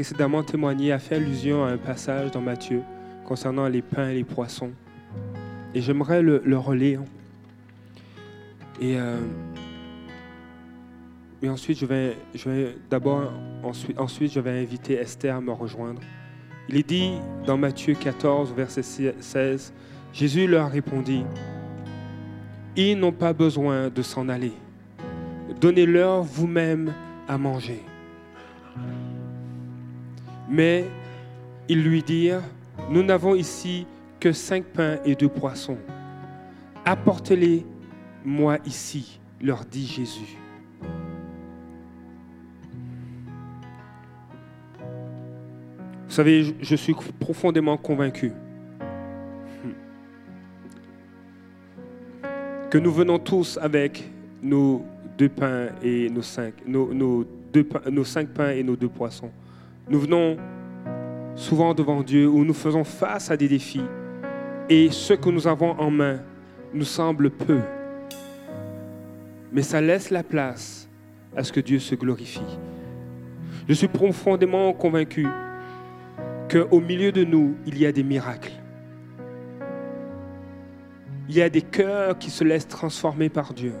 précédemment témoigné a fait allusion à un passage dans Matthieu concernant les pains et les poissons. Et j'aimerais le, le, relire. Et, euh, ensuite, je vais, je vais d'abord, ensuite, ensuite, je vais inviter Esther à me rejoindre. Il est dit dans Matthieu 14, verset 16, Jésus leur répondit, Ils n'ont pas besoin de s'en aller. Donnez-leur vous-même à manger. Mais ils lui dirent, Nous n'avons ici que cinq pains et deux poissons. Apportez-les-moi ici, leur dit Jésus. Vous savez, je suis profondément convaincu que nous venons tous avec nos nos cinq pains et nos deux poissons. Nous venons souvent devant Dieu où nous faisons face à des défis et ce que nous avons en main nous semble peu. Mais ça laisse la place à ce que Dieu se glorifie. Je suis profondément convaincu qu'au milieu de nous, il y a des miracles. Il y a des cœurs qui se laissent transformer par Dieu,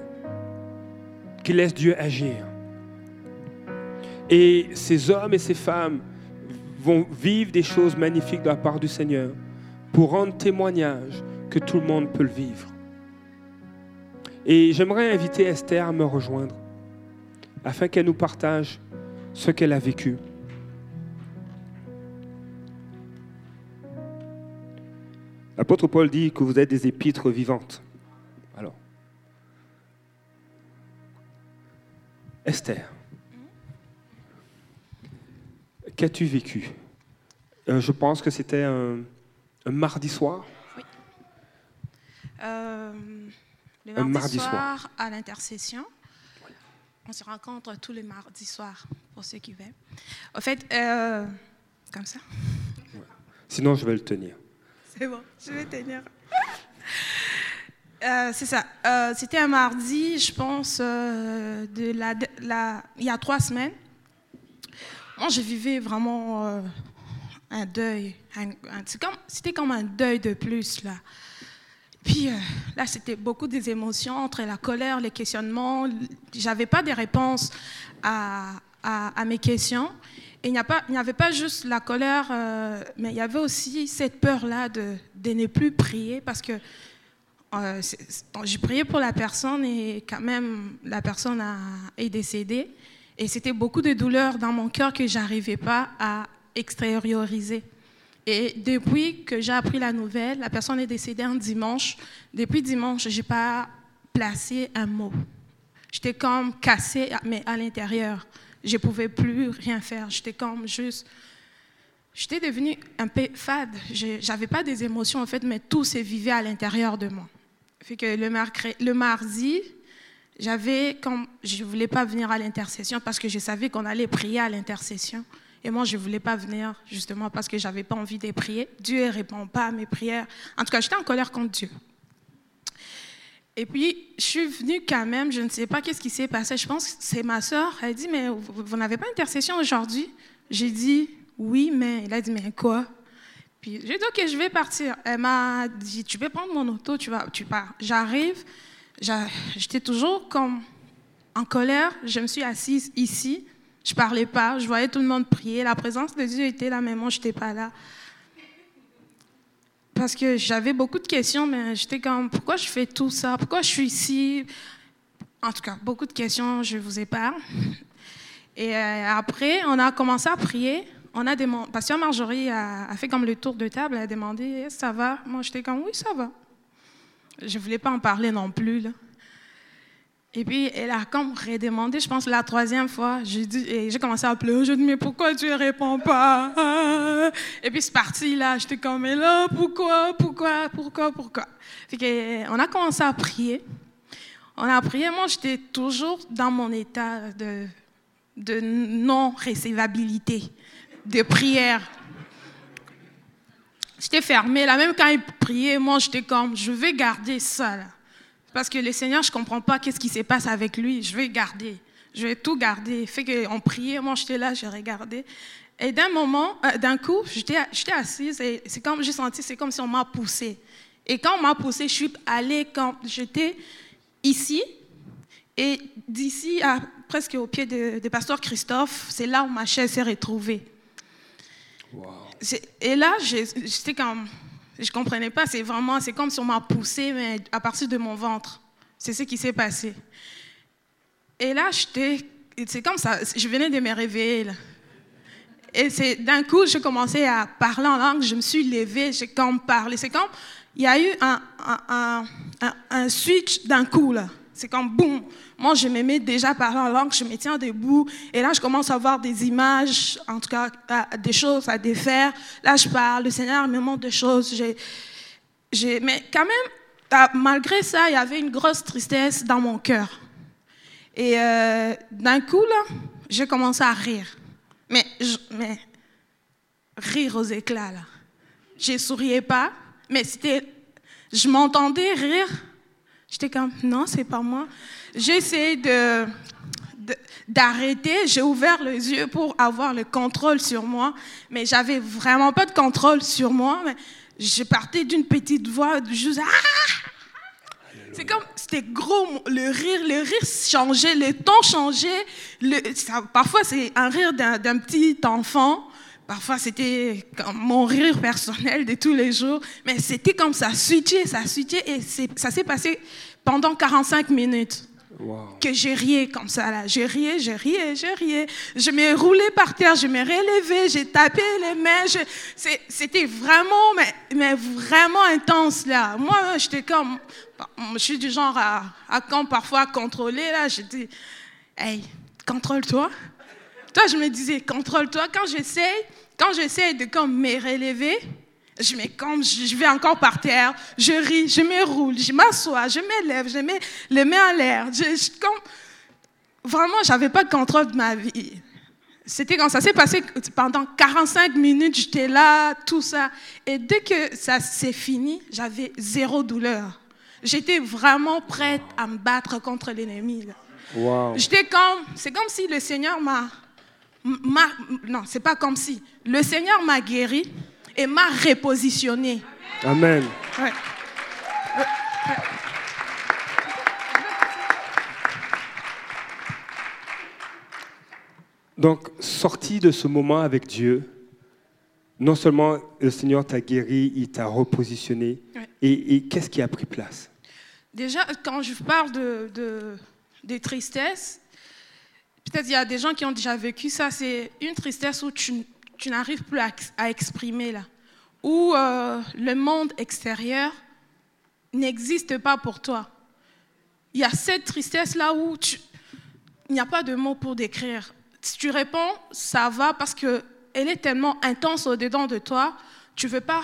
qui laissent Dieu agir. Et ces hommes et ces femmes vont vivre des choses magnifiques de la part du Seigneur pour rendre témoignage que tout le monde peut le vivre. Et j'aimerais inviter Esther à me rejoindre afin qu'elle nous partage ce qu'elle a vécu. L'apôtre Paul dit que vous êtes des épîtres vivantes. Alors, Esther, qu'as-tu vécu? Euh, Je pense que c'était un, un, mardi soir. Oui. Euh, le mardi, un mardi soir, soir, à l'intercession. On se rencontre tous les mardis soirs, pour ceux qui veulent. En fait, euh, comme ça. Sinon, je vais le tenir. C'est bon, je vais tenir. Euh, c'est ça. Euh, C'était un mardi, je pense, euh, de la, la, il y a trois semaines. Moi, je vivais vraiment euh, un deuil. C'était comme, un deuil de plus, là. Puis euh, là, c'était beaucoup des émotions entre la colère, les questionnements. J'avais pas de réponses à, mes questions. Et il n'y avait pas juste la colère, euh, mais il y avait aussi cette peur-là de, ne plus prier parce que j'ai prié pour la personne et quand même la personne a, est décédée. Et c'était beaucoup de douleur dans mon cœur que j'arrivais pas à extérioriser. Et depuis que j'ai appris la nouvelle, la personne est décédée un dimanche. Depuis dimanche, je n'ai pas placé un mot. J'étais comme cassée, mais à l'intérieur je pouvais plus rien faire. J'étais comme juste. J'étais devenue un peu fade. Je n'avais pas des émotions, en fait, mais tout se vivait à l'intérieur de moi. Fait que le mardi, j'avais comme. Je ne voulais pas venir à l'intercession parce que je savais qu'on allait prier à l'intercession. Et moi, je ne voulais pas venir justement parce que je n'avais pas envie de prier. Dieu ne répond pas à mes prières. En tout cas, j'étais en colère contre Dieu. Et puis, je suis venue quand même, je ne sais pas qu'est-ce qui s'est passé. Je pense que c'est ma soeur. Elle dit, mais vous, n'avez pas intercession aujourd'hui? J'ai dit, oui, mais elle a dit, mais quoi? Puis j'ai dit, OK, je vais partir. Elle m'a dit, tu peux prendre mon auto, tu pars. J'arrive, j'étais toujours comme en colère. Je me suis assise ici. Je parlais pas, je voyais tout le monde prier. La présence de Dieu était là, mais moi, je n'étais pas là parce que j'avais beaucoup de questions, mais j'étais comme, pourquoi je fais tout ça? Pourquoi je suis ici? En tout cas, beaucoup de questions, je vous épargne. Et euh, après, on a commencé à prier. On a demandé, Pasteur Marjorie a, fait comme le tour de table, elle a demandé, ça va? Moi, j'étais comme, oui, ça va. Je ne voulais pas en parler non plus. Là. Et puis, elle a comme redemandé, je pense, la troisième fois. J'ai dit, j'ai commencé à pleurer. Je dis, mais pourquoi tu ne réponds pas? Et puis, c'est parti, là. J'étais comme, mais là, pourquoi, pourquoi, pourquoi, pourquoi? Fait on a commencé à prier. On a prié. Moi, j'étais toujours dans mon état de, de non-récevabilité, de prière. J'étais fermée, là. Même quand il priait, moi, j'étais comme, je vais garder ça. Parce que le Seigneur, je ne comprends pas qu'est-ce qui se passe avec lui. Je vais garder. Je vais tout garder. Fait qu'on priait, moi j'étais là, j'ai regardé. Et d'un moment, euh, d'un coup, j'étais assise et c'est comme j'ai senti, c'est comme si on m'a poussée. Et quand on m'a poussée, je suis allée quand j'étais ici et d'ici à presque au pied de, pasteur Christophe, c'est là où ma chaise s'est retrouvée. Et là, j'étais comme, je comprenais pas. C'est vraiment, c'est comme si on m'a poussé, mais à partir de mon ventre. C'est ce qui s'est passé. Et là, j'étais, c'est comme ça. Je venais de me réveiller. Et c'est d'un coup, j'ai commencé à parler en langue. Je me suis levée, j'ai comme parlé. C'est comme, il y a eu un, un, un, un switch d'un coup là. C'est comme boum. Moi, je m'aimais déjà parler en langue, je me tiens debout. Et là, je commence à voir des images, en tout cas, des choses à défaire. Là, je parle, le Seigneur me montre des choses. Mais quand même, malgré ça, il y avait une grosse tristesse dans mon cœur. Et euh, d'un coup, là, j'ai commencé à rire. Mais, mais rire aux éclats, là. Je souriais pas, mais c'était, je m'entendais rire J'étais comme, non, c'est pas moi. J'ai essayé de, d'arrêter, j'ai ouvert les yeux pour avoir le contrôle sur moi, mais j'avais vraiment pas de contrôle sur moi. Mais je partais d'une petite voix, juste ah! C'est comme, c'était gros, le rire, le rire changeait, le ton changeait. Parfois, c'est un rire d'un, petit enfant. Parfois, c'était mon rire personnel de tous les jours, mais c'était comme ça, switché, ça switché, et ça s'est passé pendant 45 minutes. Que j'ai rié comme ça, là. J'ai rié, j'ai rié, j'ai rié. Je m'ai roulé par terre, je m'ai relevé, j'ai tapé les mains. C'était vraiment, mais, vraiment intense, là. Moi, j'étais comme, je suis du genre à, à quand parfois contrôler, là. Je dis, hey, contrôle-toi. Toi, je me disais, contrôle-toi. Quand j'essaie, quand j'essaie de comme me relever, je me comme, je vais encore par terre, je ris, je me roule, je m'assois, je m'élève, je mets les mains en l'air. Je, comme, vraiment, j'avais pas de contrôle de ma vie. C'était quand ça s'est passé pendant 45 minutes, j'étais là, tout ça. Et dès que ça s'est fini, j'avais zéro douleur. J'étais vraiment prête à me battre contre l'ennemi. Wow. J'étais comme, c'est comme si le Seigneur m'a non, c'est pas comme si. Le Seigneur m'a guéri et m'a repositionné. Amen. Donc, sorti de ce moment avec Dieu, non seulement le Seigneur t'a guéri, il t'a repositionné. Et, qu'est-ce qui a pris place? Déjà, quand je parle de, de des tristesses, Peut-être il y a des gens qui ont déjà vécu ça. C'est une tristesse où tu, tu n'arrives plus à, exprimer, là. Où euh, le monde extérieur n'existe pas pour toi. Il y a cette tristesse-là où il n'y a pas de mots pour décrire. Si tu réponds, ça va parce qu'elle est tellement intense au-dedans de toi, tu veux pas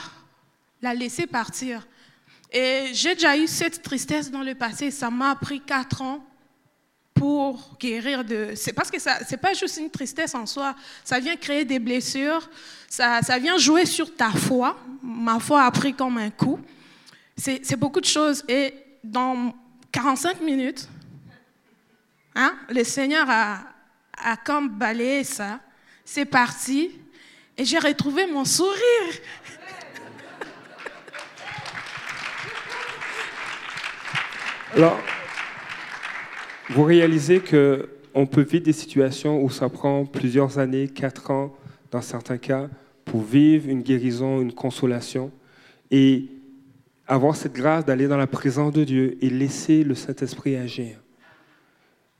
la laisser partir. Et j'ai déjà eu cette tristesse dans le passé. Ça m'a pris quatre ans pour guérir de... C'est parce que ça c'est pas juste une tristesse en soi, ça vient créer des blessures, ça, ça vient jouer sur ta foi. Ma foi a pris comme un coup. C'est beaucoup de choses. Et dans 45 minutes, hein, le Seigneur a, a comme balayé ça. C'est parti. Et j'ai retrouvé mon sourire. Alors, vous réalisez qu'on peut vivre des situations où ça prend plusieurs années, quatre ans dans certains cas, pour vivre une guérison, une consolation, et avoir cette grâce d'aller dans la présence de Dieu et laisser le Saint-Esprit agir.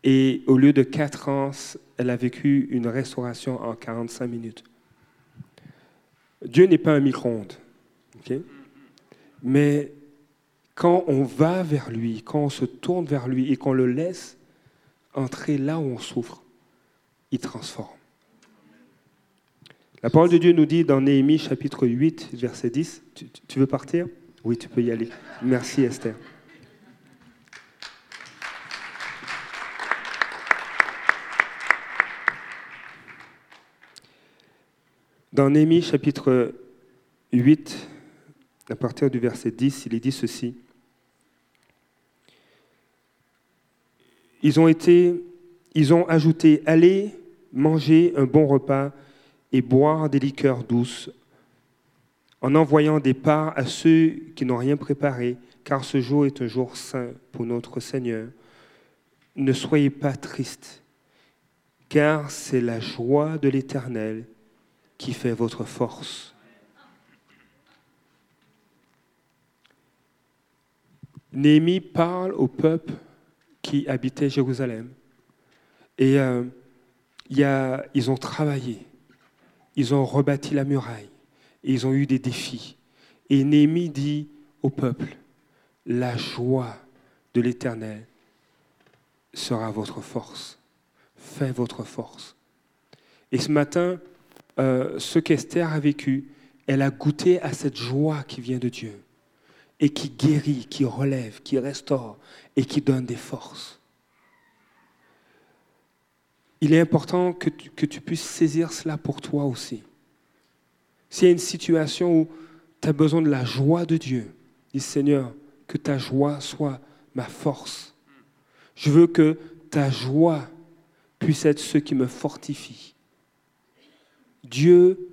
Et au lieu de quatre ans, elle a vécu une restauration en 45 minutes. Dieu n'est pas un micro-ondes. Mais quand on va vers lui, quand on se tourne vers lui et qu'on le laisse entrer là où on souffre, il transforme. La parole de Dieu nous dit dans Néhémie chapitre 8, verset 10, tu, veux partir? Oui, tu peux y aller. Merci Esther. Dans Néhémie chapitre 8, à partir du verset 10, il est dit ceci. Ils ont, ajouté Allez manger un bon repas et boire des liqueurs douces, en envoyant des parts à ceux qui n'ont rien préparé, car ce jour est un jour saint pour notre Seigneur. Ne soyez pas tristes, car c'est la joie de l'Éternel qui fait votre force. Néhémie parle au peuple qui habitait Jérusalem. Et euh, y ils ont travaillé, ils ont rebâti la muraille, ils ont eu des défis. Et Néhémie dit au peuple, la joie de l'Éternel sera votre force. Fait votre force. Et ce matin, euh, ce qu'Esther a vécu, elle a goûté à cette joie qui vient de Dieu et qui guérit, qui relève, qui restaure et qui donne des forces. Il est important que tu, que tu puisses saisir cela pour toi aussi. S'il y a une situation où tu as besoin de la joie de Dieu, dis Seigneur, que ta joie soit ma force. Je veux que ta joie puisse être ce qui me fortifie. Dieu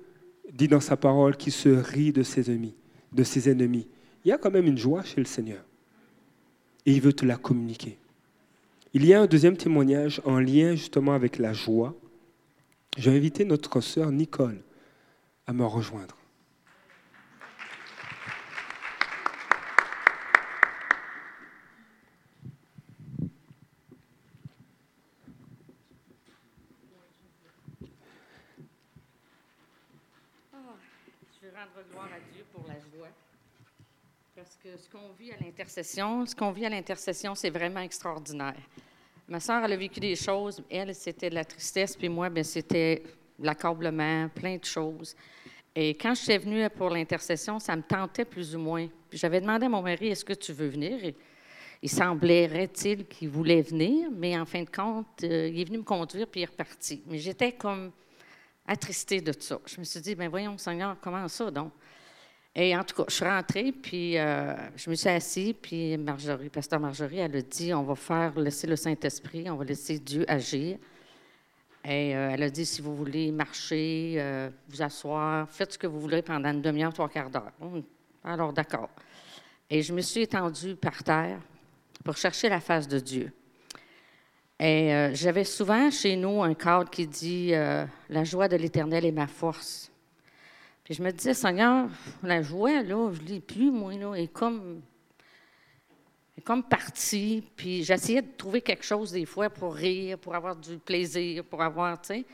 dit dans sa parole qu'il se rit de ses ennemis, de ses ennemis. Il y a quand même une joie chez le Seigneur. Et il veut te la communiquer. Il y a un deuxième témoignage en lien justement avec la joie. Je vais inviter notre sœur Nicole à me rejoindre. Parce que ce qu'on vit à l'intercession, ce qu'on vit à l'intercession, c'est vraiment extraordinaire. Ma soeur, elle a vécu des choses. Elle, c'était de la tristesse, puis moi, bien, c'était l'accablement, plein de choses. Et quand je suis venue pour l'intercession, ça me tentait plus ou moins. J'avais demandé à mon mari, est-ce que tu veux venir? Il semblerait-il qu'il voulait venir, mais en fin de compte, euh, il est venu me conduire, puis il est reparti. Mais j'étais comme attristée de ça. Je me suis dit, ben voyons, Seigneur, comment ça donc? Et en tout cas, je suis rentrée, puis euh, je me suis assise, puis Marjorie, pasteur Marjorie, elle a dit on va faire laisser le Saint-Esprit, on va laisser Dieu agir. Et euh, elle a dit si vous voulez marcher, euh, vous asseoir, faites ce que vous voulez pendant une demi-heure, trois quarts d'heure. Alors, d'accord. Et je me suis étendue par terre pour chercher la face de Dieu. Et j'avais souvent chez nous un cadre qui dit La joie de l'Éternel est ma force. Puis je me disais, Seigneur, la joie, là, je ne l'ai plus, moi, là, est comme, est comme partie. Puis j'essayais de trouver quelque chose des fois pour rire, pour avoir du plaisir, pour avoir, tu sais.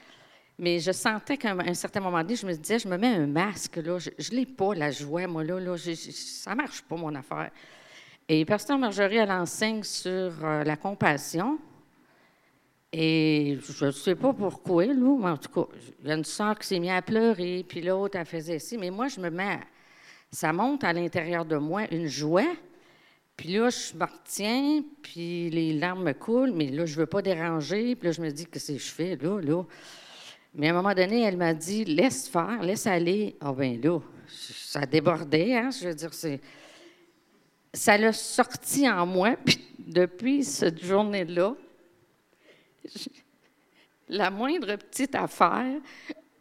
Mais je sentais qu'à un certain moment donné, je me disais, je me mets un masque, là, je ne l'ai pas, la joie, moi, là, là ça ne marche pas, mon affaire. Et Pasteur Marjorie, elle enseigne sur euh, la compassion. Et je ne sais pas pourquoi, mais en tout cas, il y a une soeur qui s'est mise à pleurer, puis l'autre, elle faisait ci. Mais moi, je me mets, ça monte à l'intérieur de moi une joie. Puis là, je me retiens, puis les larmes me coulent, mais là, je ne veux pas déranger. Puis là, je me dis, qu'est-ce que je fais, là, là? Mais à un moment donné, elle m'a dit, laisse faire, laisse aller. Ah, ben là, ça débordait, hein? Je veux dire, c'est. Ça l'a sorti en moi, puis depuis cette journée-là, la moindre petite affaire,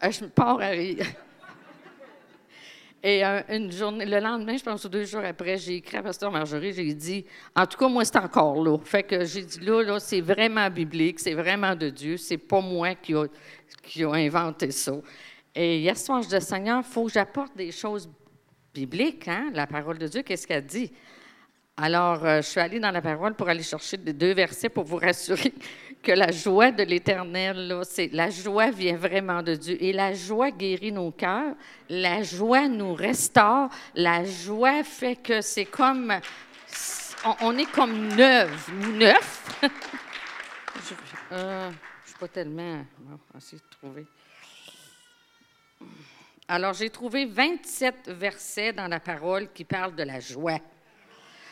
euh, je me pars à rire. Et euh, une journée, le lendemain, je pense deux jours après, j'ai écrit à Pasteur Marjorie, j'ai dit, en tout cas, moi, c'est encore là. Fait que j'ai dit, là, là, c'est vraiment biblique, c'est vraiment de Dieu, c'est pas moi qui a, inventé ça. Et hier soir, je dis, Seigneur, il faut que j'apporte des choses bibliques, hein, la parole de Dieu, qu'est-ce qu'elle dit? Alors, euh, je suis allée dans la parole pour aller chercher deux versets pour vous rassurer que la joie de l'Éternel, c'est la joie vient vraiment de Dieu. Et la joie guérit nos cœurs, la joie nous restaure, la joie fait que c'est comme, on, est comme neuf, neuf. je euh, suis pas tellement, de trouver. Alors, j'ai trouvé 27 versets dans la parole qui parlent de la joie.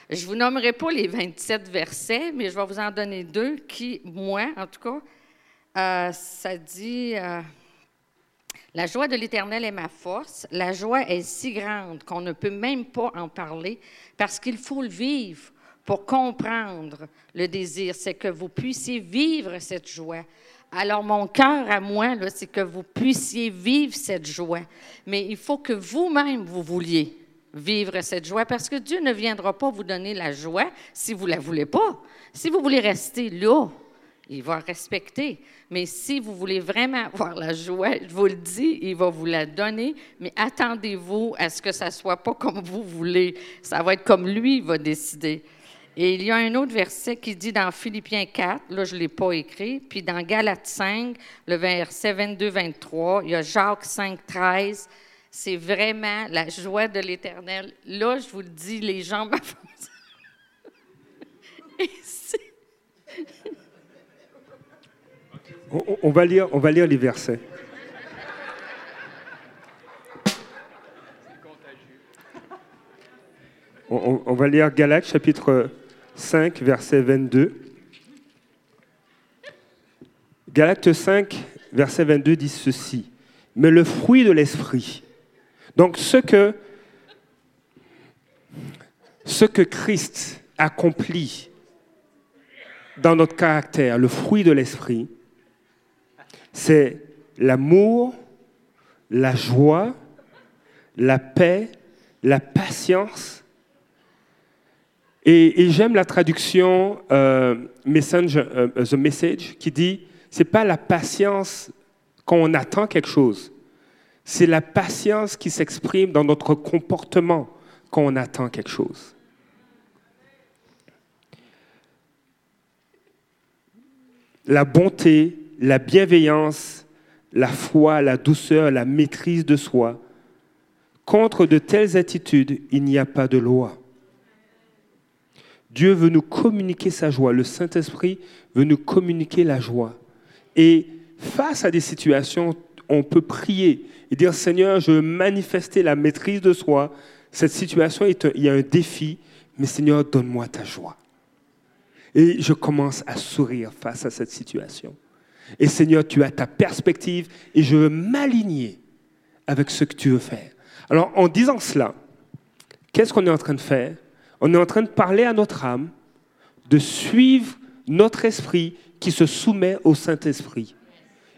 Je ne vous nommerai pas les 27 versets, mais je vais vous en donner deux qui, moi, en tout cas, euh, ça dit euh, La joie de l'Éternel est ma force. La joie est si grande qu'on ne peut même pas en parler parce qu'il faut le vivre pour comprendre le désir. C'est que vous puissiez vivre cette joie. Alors, mon cœur à moi, c'est que vous puissiez vivre cette joie. Mais il faut que vous-même, vous vouliez vivre cette joie parce que Dieu ne viendra pas vous donner la joie si vous ne la voulez pas. Si vous voulez rester là, il va respecter. Mais si vous voulez vraiment avoir la joie, je vous le dis, il va vous la donner, mais attendez-vous à ce que ça ne soit pas comme vous voulez. Ça va être comme lui va décider. Et il y a un autre verset qui dit dans Philippiens 4, là je ne l'ai pas écrit, puis dans Galates 5, le verset 22-23, il y a Jacques 5, 13. C'est vraiment la joie de l'Éternel. Là, je vous le dis, les jambes on, va lire, on va lire les versets. On, on, va lire Galates chapitre 5, verset 22. Galates 5, verset 22 dit ceci. Mais le fruit de l'esprit. Donc ce que, Christ accomplit dans notre caractère, le fruit de l'esprit, c'est l'amour, la joie, la paix, la patience. Et, j'aime la traduction euh, euh, The Message qui dit c'est pas la patience quand on attend quelque chose, c'est la patience qui s'exprime dans notre comportement quand on attend quelque chose. La bonté, la bienveillance, la foi, la douceur, la maîtrise de soi. Contre de telles attitudes, il n'y a pas de loi. Dieu veut nous communiquer sa joie. Le Saint-Esprit veut nous communiquer la joie. Et face à des situations, on peut prier et dire Seigneur, je veux manifester la maîtrise de soi. Cette situation, il y a un défi, mais Seigneur, donne-moi ta joie. Et je commence à sourire face à cette situation. Et Seigneur, tu as ta perspective et je veux m'aligner avec ce que tu veux faire. Alors en disant cela, qu'est-ce qu'on est en train de faire? On est en train de parler à notre âme, de suivre notre esprit qui se soumet au Saint-Esprit.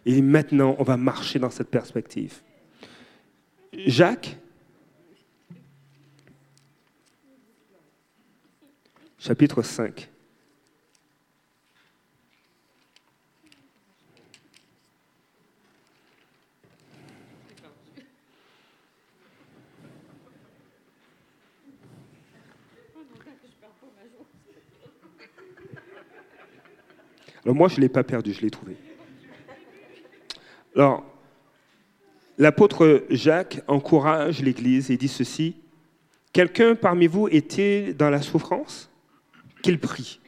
Et maintenant, on va marcher dans cette perspective. Jacques, chapitre 5. Alors moi, je ne l'ai pas perdu, je l'ai trouvé. Alors, l'apôtre Jacques encourage l'Église et dit ceci. Quelqu'un parmi vous est-il dans la souffrance? Qu'il prie.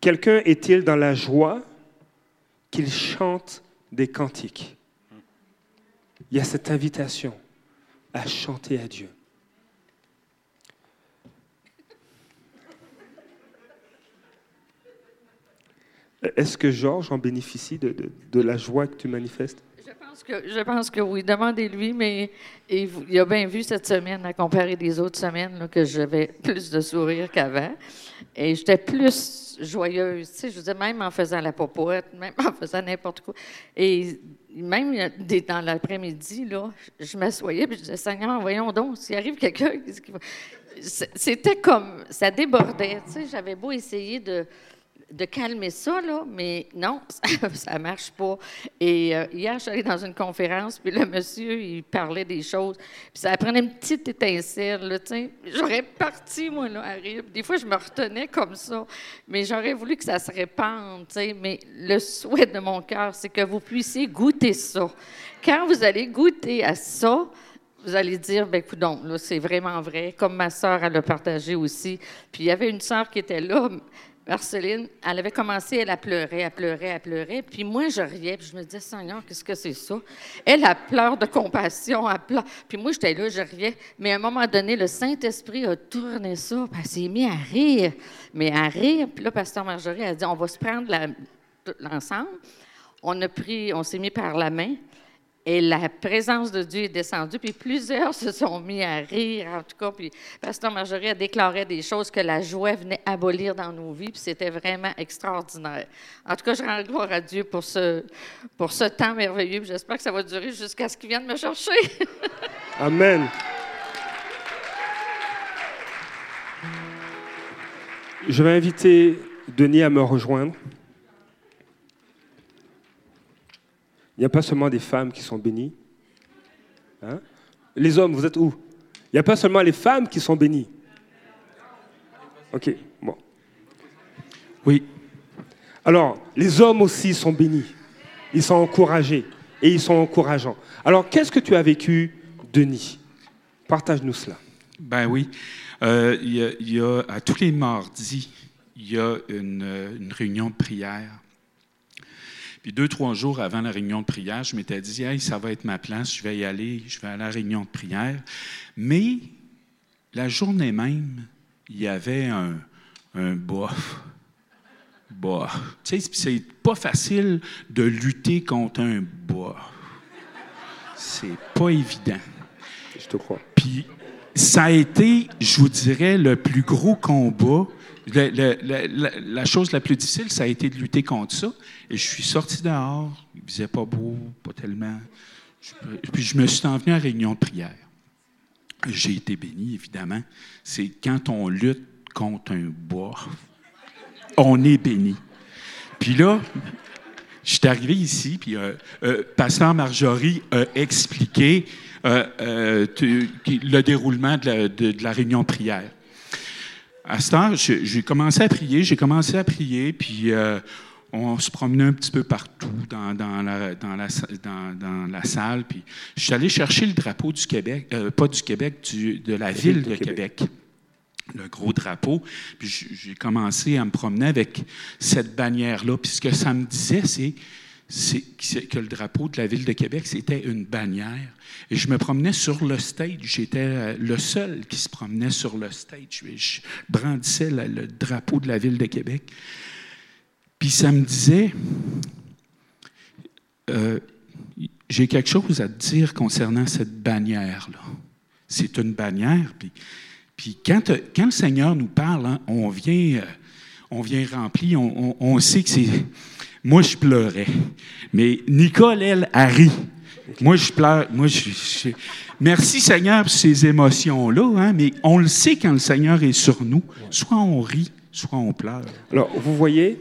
Quelqu'un est-il dans la joie? Qu'il chante des cantiques. Il y a cette invitation à chanter à Dieu. Est-ce que Georges en bénéficie de, la joie que tu manifestes? Je pense que, oui. Demandez-lui, mais il, a bien vu cette semaine, à comparer des autres semaines, que j'avais plus de sourire qu'avant. Et j'étais plus joyeuse. Tu sais, je disais, même en faisant la popote, même en faisant n'importe quoi. Et même dans l'après-midi, je m'assoyais et je disais, Seigneur, voyons donc, s'il arrive quelqu'un, qu'est-ce qu'il va? C'était comme. Ça débordait. Tu sais, j'avais beau essayer de de calmer ça, là, mais non, ça ne marche pas. Et euh, hier, je suis allée dans une conférence, puis le monsieur, il parlait des choses, puis ça prenait une petite étincelle, là, J'aurais parti, moi, là, à rire. Des fois, je me retenais comme ça, mais j'aurais voulu que ça se répande. Mais le souhait de mon cœur, c'est que vous puissiez goûter ça. Quand vous allez goûter à ça, vous allez dire, ben écoute, là, c'est vraiment vrai, comme ma sœur, elle a partagé aussi. Puis il y avait une sœur qui était là, Marceline, elle avait commencé, elle a pleuré, elle pleurait, elle pleurait. Puis moi, je riais, puis je me disais, Seigneur, qu'est-ce que c'est ça? Elle, a pleure de compassion. Puis moi, j'étais là, je riais. Mais à un moment donné, le Saint-Esprit a tourné ça, puis elle s'est mis à rire. Mais à rire, puis là, Pasteur Marjorie a dit, on va se prendre l'ensemble. On a pris, on s'est mis par la main. Et la présence de Dieu est descendue, puis plusieurs se sont mis à rire, en tout cas. Puis Pasteur Marjorie a déclaré des choses que la joie venait abolir dans nos vies, puis c'était vraiment extraordinaire. En tout cas, je rends gloire à Dieu pour ce, pour ce temps merveilleux, j'espère que ça va durer jusqu'à ce qu'il vienne me chercher. Amen. Je vais inviter Denis à me rejoindre. Il n'y a pas seulement des femmes qui sont bénies. Hein? Les hommes, vous êtes où? Il n'y a pas seulement les femmes qui sont bénies. Ok, bon. Oui. Alors, les hommes aussi sont bénis. Ils sont encouragés et ils sont encourageants. Alors, qu'est-ce que tu as vécu, Denis? Partage-nous cela. Ben oui. Euh, il y, a, à tous les mardis, il y a une, une réunion de prière puis deux, trois jours avant la réunion de prière, je m'étais dit, hey, ça va être ma place, je vais y aller, je vais à la réunion de prière. Mais la journée même, il y avait un, un bof. Bof. Tu sais, c'est pas facile de lutter contre un bof. C'est pas évident. Je te crois. Puis ça a été, je vous dirais, le plus gros combat la, chose la plus difficile, ça a été de lutter contre ça. Et je suis sorti dehors. Il faisait pas beau, pas tellement. puis je me suis envenu à réunion de prière. J'ai été béni, évidemment. C'est quand on lutte contre un bois, on est béni. Puis là, je suis arrivé ici, puis euh, euh, Pasteur Marjorie a expliqué euh, le déroulement de la réunion de prière à ce temps, j'ai commencé à prier, j'ai commencé à prier, puis on se promenait un petit peu partout dans, la, dans, la, dans, la, salle. Puis je suis allé chercher le drapeau du Québec, pas du Québec, de la ville de Québec. Le gros drapeau. Puis j'ai commencé à me promener avec cette bannière-là. Puis ce que ça me disait, c'est que le drapeau de la ville de Québec, c'était une bannière. Et je me promenais sur le stage. J'étais euh, le seul qui se promenait sur le stage. Je brandissais le drapeau de la ville de Québec. Puis ça me disait, euh, j'ai quelque chose à te dire concernant cette bannière-là. C'est une bannière. Puis, puis quand, quand, le Seigneur nous parle, hein, on, vient, euh, on vient rempli, on, on sait que c'est moi, je pleurais. Mais Nicole, elle, a ri. Moi, je pleure. Moi, je, Merci Seigneur pour ces émotions-là, hein, mais on le sait quand le Seigneur est sur nous. Soit on rit, soit on pleure. Alors, vous voyez,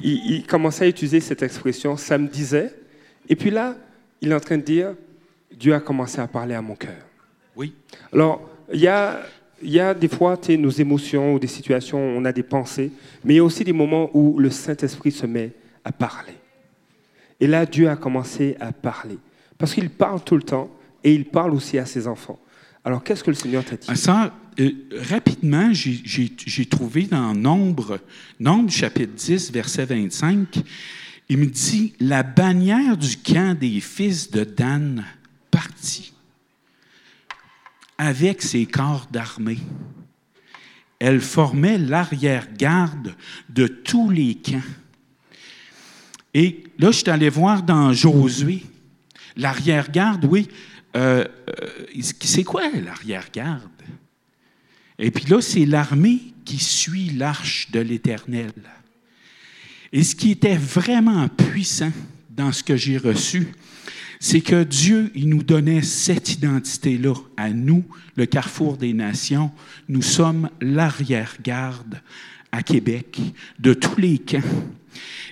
il, commençait à utiliser cette expression, ça me disait, et puis là, il est en train de dire, Dieu a commencé à parler à mon cœur. Oui. Alors, il y a, il y a des fois nos émotions ou des situations, on a des pensées, mais il y a aussi des moments où le Saint-Esprit se met à parler. Et là, Dieu a commencé à parler. Parce qu'il parle tout le temps et il parle aussi à ses enfants. Alors, qu'est-ce que le Seigneur t'a dit? Ça, euh, rapidement, j'ai trouvé dans Nombre, Nombre chapitre 10, verset 25, il me dit La bannière du camp des fils de Dan partit avec ses corps d'armée. Elle formait l'arrière-garde de tous les camps. Et là, je suis voir dans Josué, l'arrière-garde, oui. Euh, euh, c'est quoi l'arrière-garde? Et puis là, c'est l'armée qui suit l'arche de l'Éternel. Et ce qui était vraiment puissant dans ce que j'ai reçu, c'est que Dieu, il nous donnait cette identité-là à nous, le carrefour des nations. Nous sommes l'arrière-garde à Québec de tous les camps.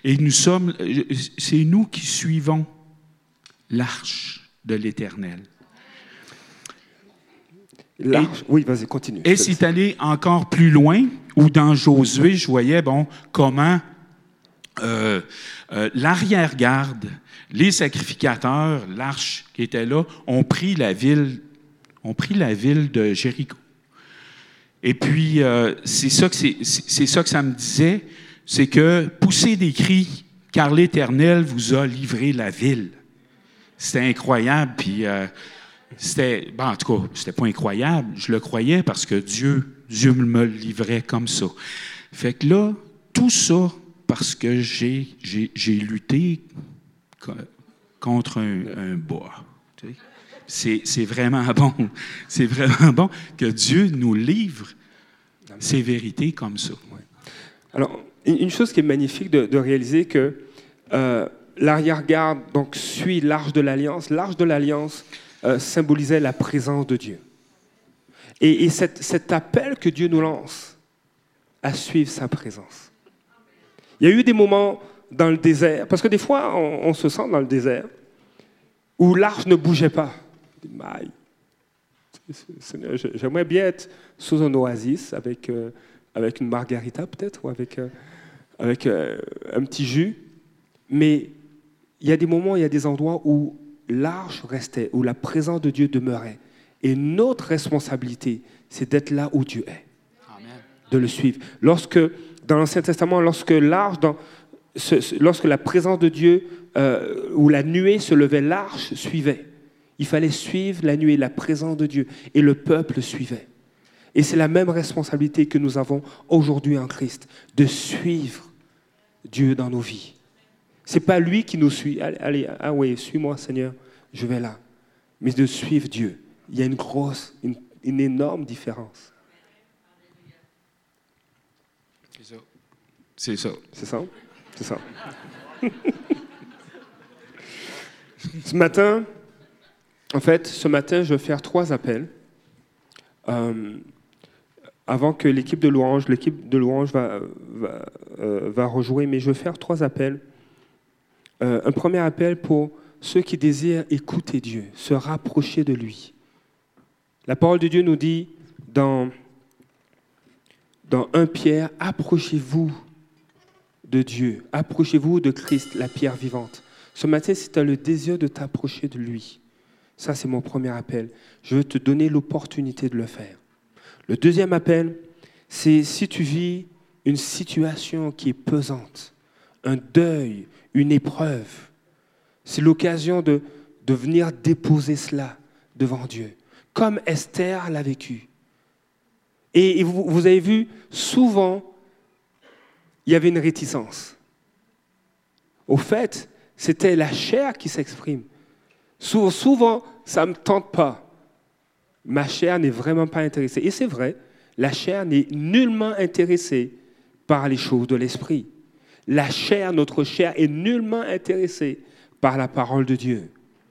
Et nous sommes, c'est nous qui suivons l'arche de l'Éternel. oui, vas-y, continue. Et c'est allé encore plus loin, où dans Josué, je voyais, bon, comment euh, euh, l'arrière-garde, les sacrificateurs, l'arche qui était là, ont pris la ville, ont pris la ville de Jéricho. Et puis, euh, c'est ça, que ça me disait c'est que poussez des cris, car l'Éternel vous a livré la ville. C'était incroyable, puis c'était, en tout cas, c'était pas incroyable. Je le croyais parce que Dieu, Dieu me le livrait comme ça. Fait que là, tout ça parce que j'ai, j'ai, lutté contre un, un bois. C'est, c'est vraiment bon. C'est vraiment bon que Dieu nous livre ces vérités comme ça. Alors, une une chose qui est magnifique de, de réaliser que euh, l'arrière-garde donc suit l'arche de l'alliance. L'arche de l'alliance euh, symbolisait la présence de Dieu. Et, et cet, cet appel que Dieu nous lance à suivre sa présence. Il y a eu des moments dans le désert, parce que des fois, on, on se sent dans le désert, où l'arche ne bougeait pas. Seigneur, j'aimerais bien être sous un oasis avec, euh, avec une margarita peut-être, ou avec, euh, avec euh, un petit jus. Mais il y a des moments, il y a des endroits où l'arche restait, où la présence de Dieu demeurait. Et notre responsabilité, c'est d'être là où Dieu est de le suivre. Lorsque, dans l'Ancien Testament, lorsque l'arche, lorsque la présence de Dieu euh, ou la nuée se levait, l'arche suivait. Il fallait suivre la nuée, la présence de Dieu, et le peuple suivait. Et c'est la même responsabilité que nous avons aujourd'hui en Christ, de suivre Dieu dans nos vies. C'est pas lui qui nous suit. Allez, allez, ah oui, suis-moi, Seigneur, je vais là. Mais de suivre Dieu. Il y a une grosse, une énorme différence. C'est ça. C'est ça. C'est ça? C'est ça. ce matin, en fait, ce matin, je vais faire trois appels. Euh, avant que l'équipe de louange, l'équipe de louange va, euh, va rejouer, mais je vais faire trois appels. Euh, un premier appel pour ceux qui désirent écouter Dieu, se rapprocher de lui. La parole de Dieu nous dit dans, dans 1 Pierre, approchez-vous de Dieu, approchez-vous de Christ, la pierre vivante. Ce matin, si tu as le désir de t'approcher de lui, ça c'est mon premier appel. Je veux te donner l'opportunité de le faire. Le deuxième appel, c'est si tu vis une situation qui est pesante, un deuil, une épreuve, c'est l'occasion de, de venir déposer cela devant Dieu, comme Esther l'a vécu. Et, vous avez vu, souvent, il y avait une réticence. Au fait, c'était la chair qui s'exprime. Sou- Souvent, ça ne me tente pas. Ma chair n'est vraiment pas intéressée. Et c'est vrai, la chair n'est nullement intéressée par les choses de l'esprit. La chair, notre chair, est nullement intéressée par la parole de Dieu.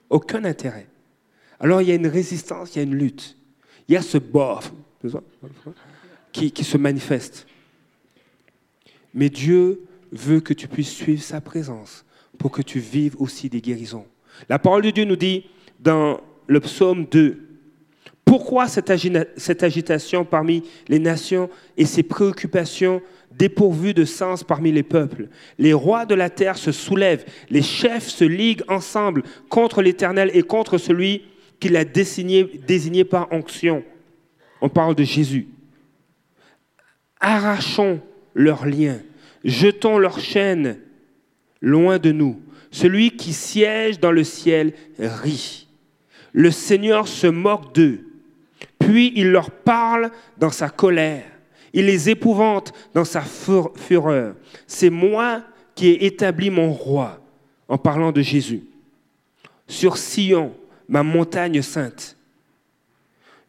Aucun intérêt. Alors il y a une résistance, il y a une lutte. Il y a ce bof qui se manifeste. Mais Dieu veut que tu puisses suivre sa présence pour que tu vives aussi des guérisons. La parole de Dieu nous dit dans le psaume 2, pourquoi cette, agitation parmi les nations et ces préoccupations dépourvues de sens parmi les peuples? Les rois de la terre se soulèvent, les chefs se liguent ensemble contre l'Éternel et contre celui qui l'a désigné, désigné par onction. On parle de Jésus. Arrachons leurs liens, jetons leurs chaînes loin de nous. Celui qui siège dans le ciel rit. Le Seigneur se moque d'eux. Puis il leur parle dans sa colère. Il les épouvante dans sa fur- fureur. C'est moi qui ai établi mon roi, en parlant de Jésus. Sur Sion, ma montagne sainte,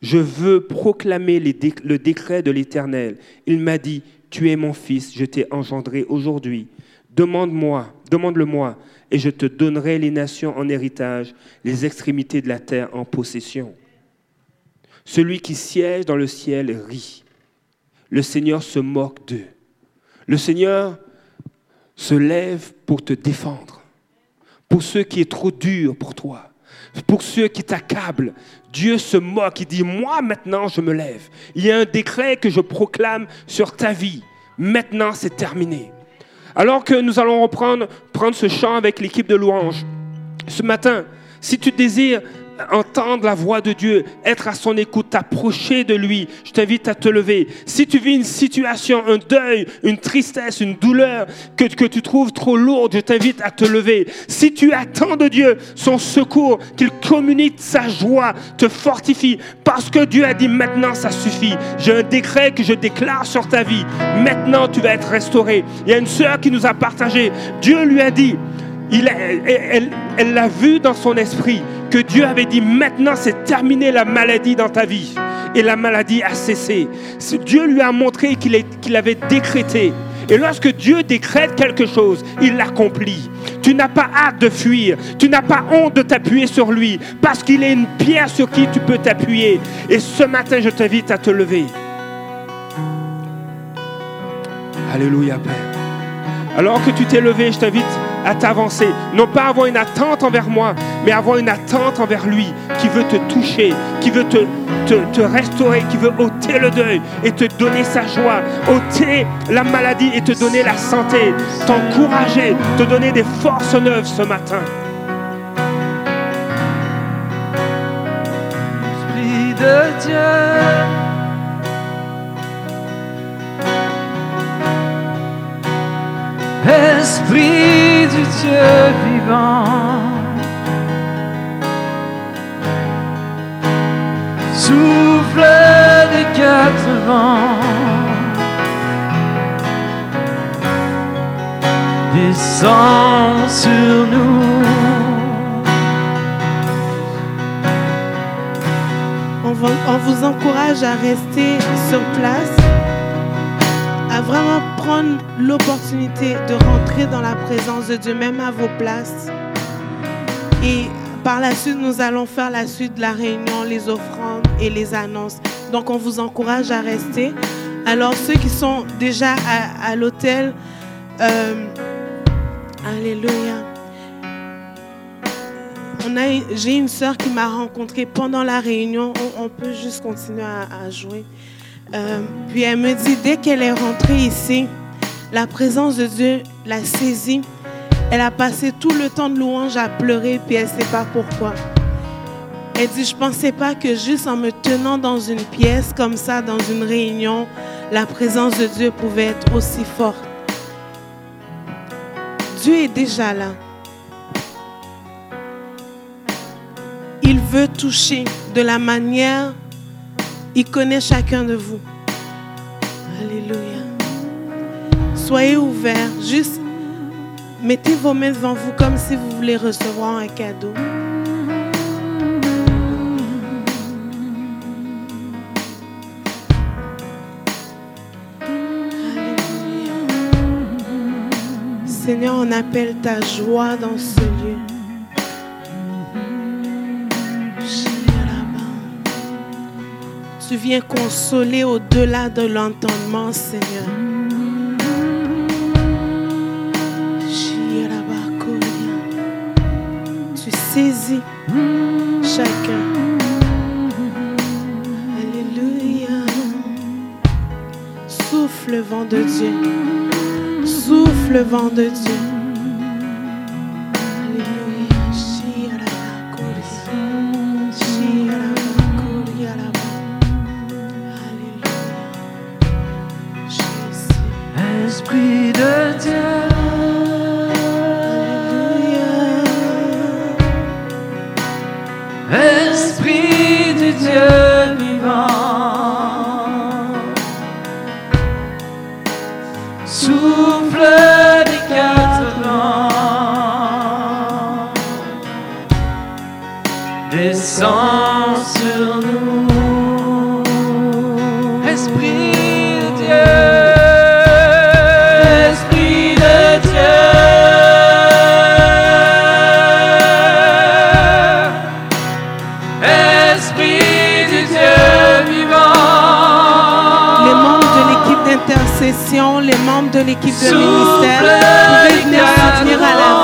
je veux proclamer le décret de l'Éternel. Il m'a dit, tu es mon fils, je t'ai engendré aujourd'hui. Demande-moi, demande-le-moi, et je te donnerai les nations en héritage, les extrémités de la terre en possession. Celui qui siège dans le ciel rit. Le Seigneur se moque d'eux. Le Seigneur se lève pour te défendre. Pour ceux qui est trop dur pour toi. Pour ceux qui t'accablent. Dieu se moque. Il dit, moi maintenant je me lève. Il y a un décret que je proclame sur ta vie. Maintenant c'est terminé. Alors que nous allons reprendre prendre ce chant avec l'équipe de louange. Ce matin, si tu désires entendre la voix de Dieu, être à son écoute, t'approcher de lui, je t'invite à te lever. Si tu vis une situation, un deuil, une tristesse, une douleur que, tu trouves trop lourde, je t'invite à te lever. Si tu attends de Dieu son secours, qu'il communique sa joie, te fortifie, parce que Dieu a dit maintenant ça suffit. J'ai un décret que je déclare sur ta vie. Maintenant tu vas être restauré. Il y a une sœur qui nous a partagé. Dieu lui a dit, Elle- l'a vu dans son esprit que Dieu avait dit maintenant c'est terminé la maladie dans ta vie. Et la maladie a cessé. Dieu lui a montré qu'il avait décrété. Et lorsque Dieu décrète quelque chose, il l'accomplit. Tu n'as pas hâte de fuir. Tu n'as pas honte de t'appuyer sur lui. Parce qu'il est une pierre sur qui tu peux t'appuyer. Et ce matin, je t'invite à te lever. Alléluia, Père. Alors que tu t'es levé, je t'invite à t'avancer. Non pas avoir une attente envers moi, mais avoir une attente envers lui qui veut te toucher, qui veut te, restaurer, qui veut ôter le deuil et te donner sa joie, ôter la maladie et te donner la santé, t'encourager, te donner des forces neuves ce matin. Du Dieu vivant. Souffle des quatre vents. Descends sur nous. On vous encourage à rester sur place, à vraiment prendre l'opportunité de rentrer dans la présence de Dieu, même à vos places. Et par la suite, nous allons faire la suite de la réunion, les offrandes et les annonces. Donc, on vous encourage à rester. Alors, ceux qui sont déjà à, l'hôtel, euh, Alléluia. J'ai une sœur qui m'a rencontrée pendant la réunion. On, peut juste continuer à jouer. Euh, puis elle me dit, dès qu'elle est rentrée ici, la présence de Dieu l'a saisie. Elle a passé tout le temps de louange à pleurer, puis elle ne sait pas pourquoi. Elle dit, je ne pensais pas que juste en me tenant dans une pièce comme ça, dans une réunion, la présence de Dieu pouvait être aussi forte. Dieu est déjà là. Il veut toucher de la manière, il connaît chacun de vous. Alléluia. Soyez ouverts, juste mettez vos mains devant vous comme si vous voulez recevoir un cadeau. Alléluia. Seigneur, on appelle ta joie dans ce lieu. Tu viens consoler au-delà de l'entendement, Seigneur. Tu saisis chacun. Alléluia. Souffle vent de Dieu. Souffle vent de Dieu. Esprit du Dieu vivant. Les membres de l'équipe d'intercession, les membres de l'équipe de ministère, vous pouvez venir à l'avant.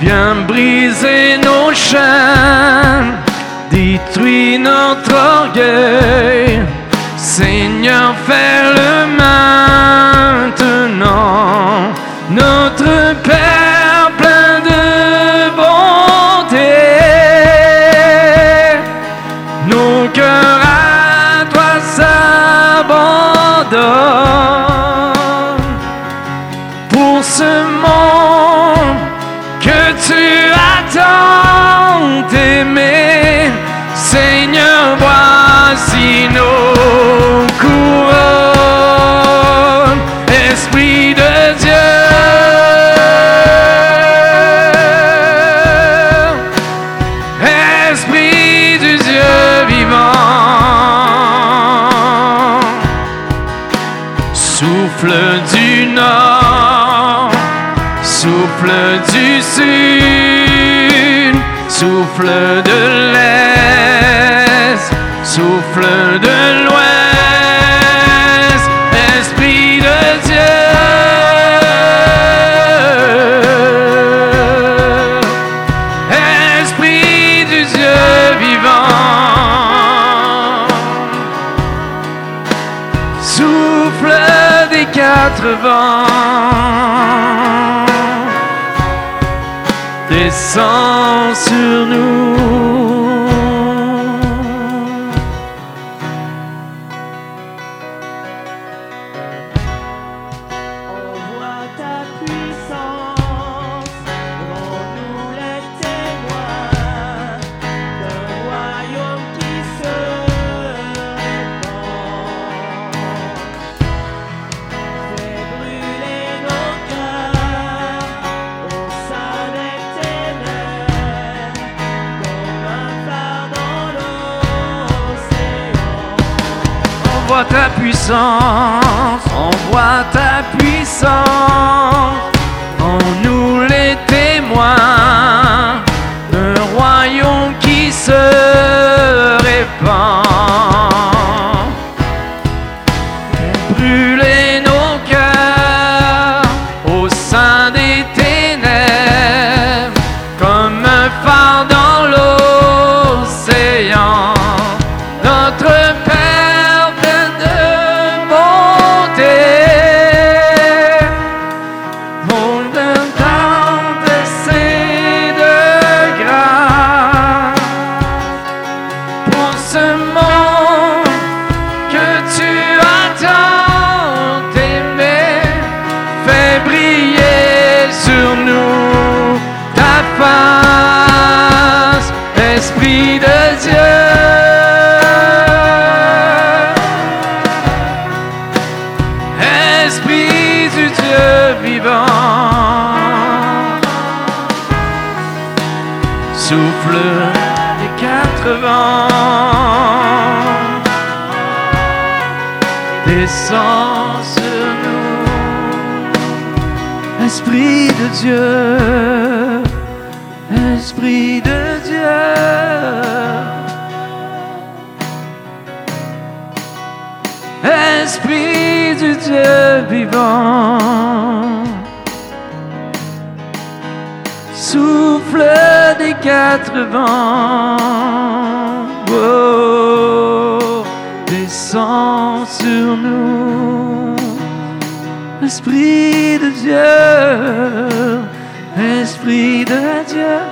Viens briser nos chaînes, détruis notre orgueil. Seigneur, fais le mal. quatre vents descend sur nous. l'Esprit du Dieu vivant. Souffle des quatre vents, descends sur nous, Esprit de Dieu, Esprit de Dieu. Esprit Dieu vivant. Souffle des quatre vents, oh, descends sur nous, Esprit de Dieu, Esprit de Dieu.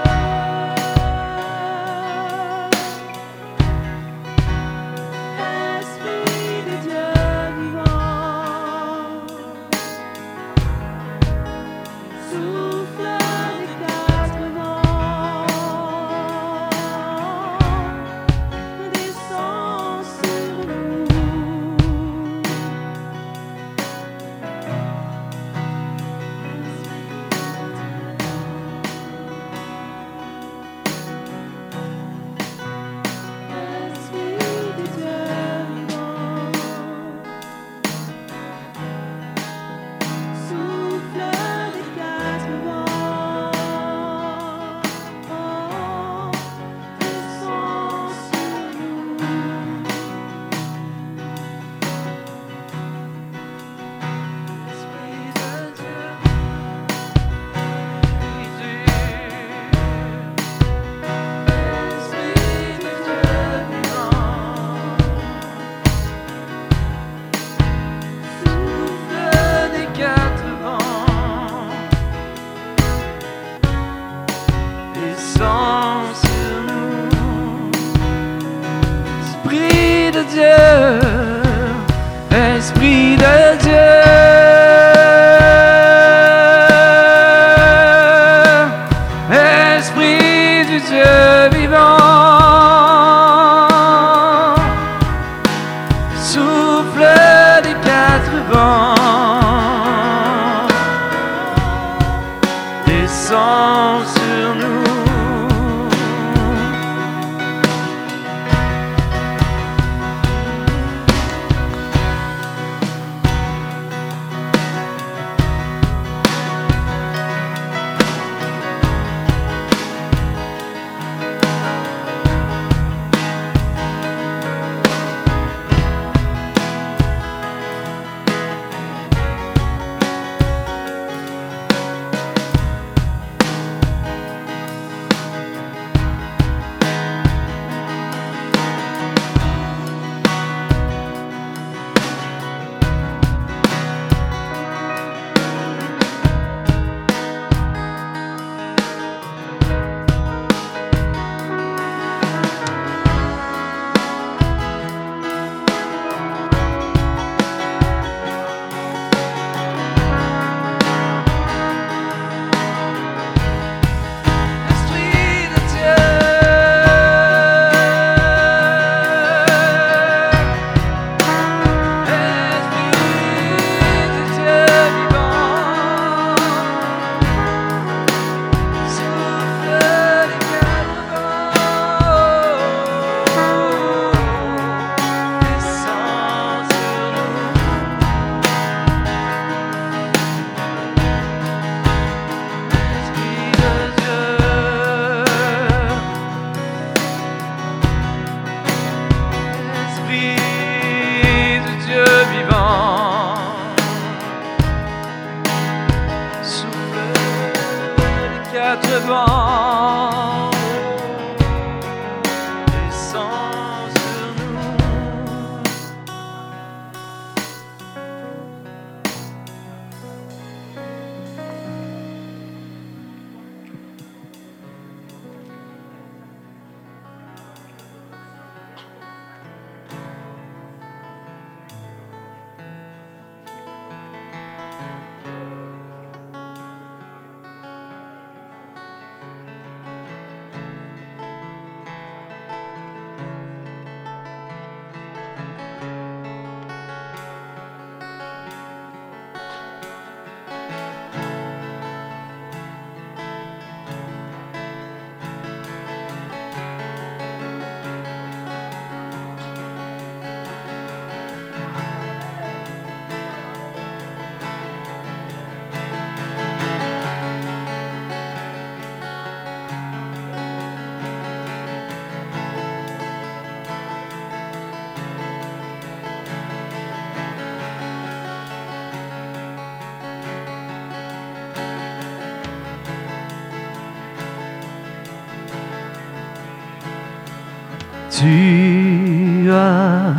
Tu as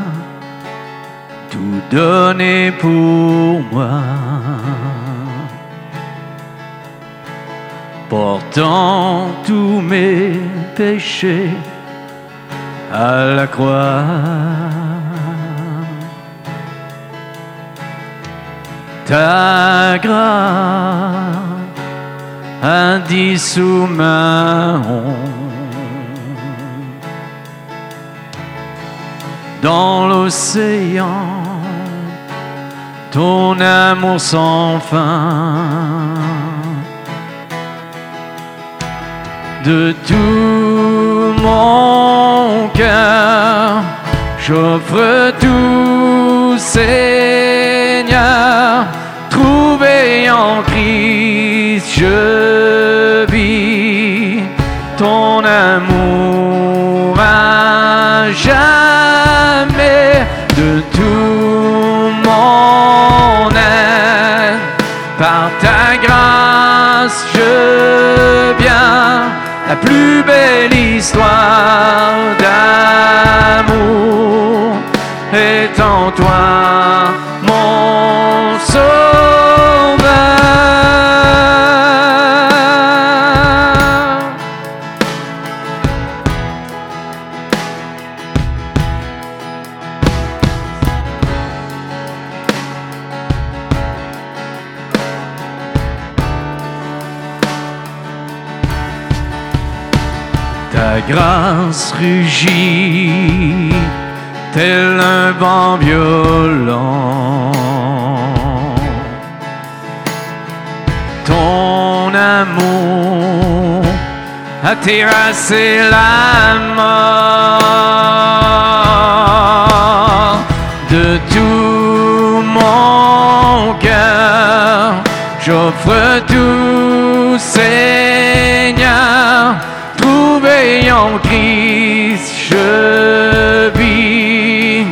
tout donné pour moi, portant tous mes péchés à la croix. Ta grâce indissous ma dans l'océan, ton amour sans fin. De tout mon cœur, j'offre tout, Seigneur, trouvé en Christ, je vis ton amour tout mon être. Par ta grâce, je viens la plus belle histoire d'amour est en toi, grâce rugit tel un vent violent. Ton amour a terrassé la mort de tout mon cœur. J'offre tout, Seigneur, trouvé en Christ, je vis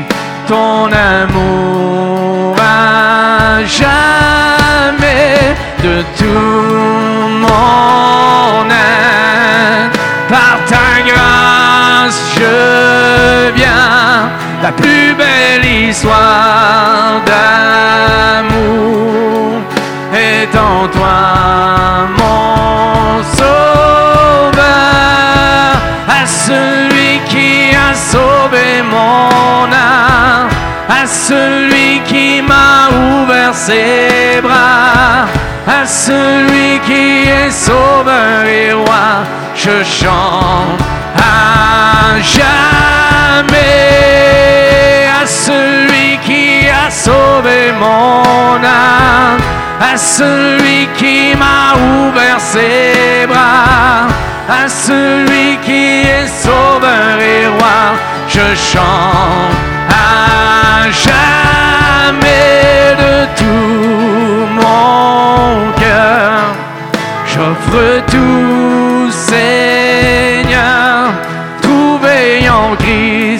ton amour à jamais de tout mon être. Par ta grâce, je viens, la plus belle histoire d'amour est en toi, celui qui a sauvé mon âme, à celui qui m'a ouvert ses bras, à celui qui est sauveur et roi, je chante à jamais. À celui qui a sauvé mon âme, à celui qui m'a ouvert ses bras, à celui qui est sauveur et roi, je chante à jamais de tout mon cœur. J'offre tout, Seigneur, trouvé en Christ,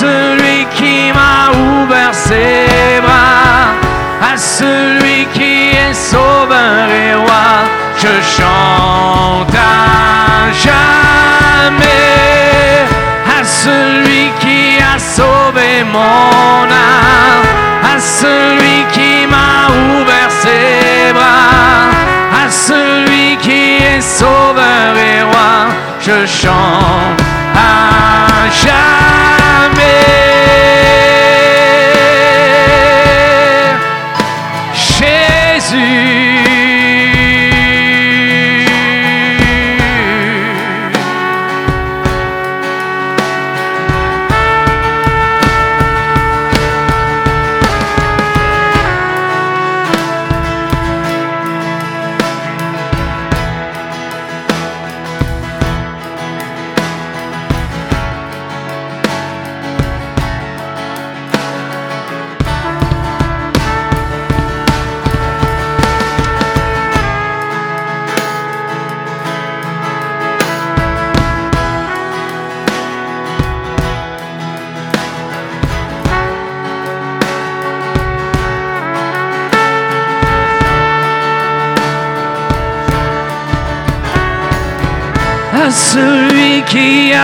celui qui m'a ouvert ses bras, à celui qui est sauveur et roi, je chante à jamais. À celui qui a sauvé mon âme, à celui qui m'a celui qui est sauveur et roi, je chante à jamais. Jésus.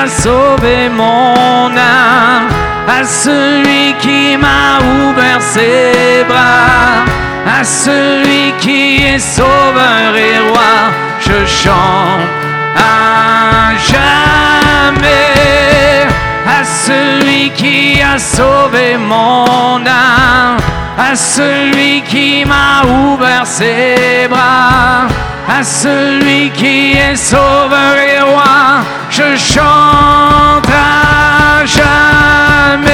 Sauvé mon âme, à celui qui m'a ouvert ses bras, à celui qui est sauveur et roi, je chante à jamais, à celui qui a sauvé mon âme, à celui qui m'a ouvert ses bras, à celui qui est sauveur et roi, je chante à jamais.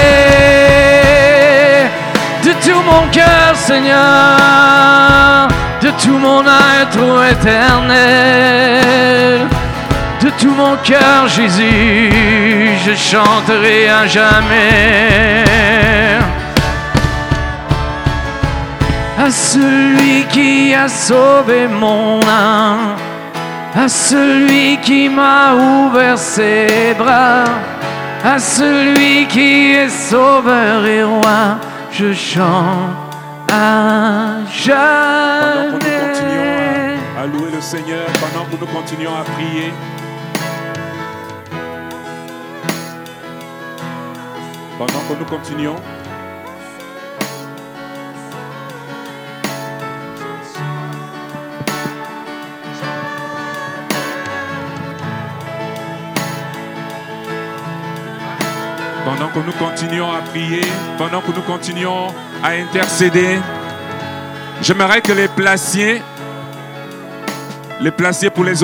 De tout mon cœur, Seigneur, de tout mon être éternel, de tout mon cœur, Jésus, je chanterai à jamais. à celui qui a sauvé mon âme, à celui qui m'a ouvert ses bras, à celui qui est sauveur et roi, je chante à Pendant que nous continuons jamais. à à louer le Seigneur pendant que nous continuons à prier. Pendant que nous continuons. Pendant que nous continuons à prier, pendant que nous continuons à intercéder, j'aimerais que les placiers, les placiers pour les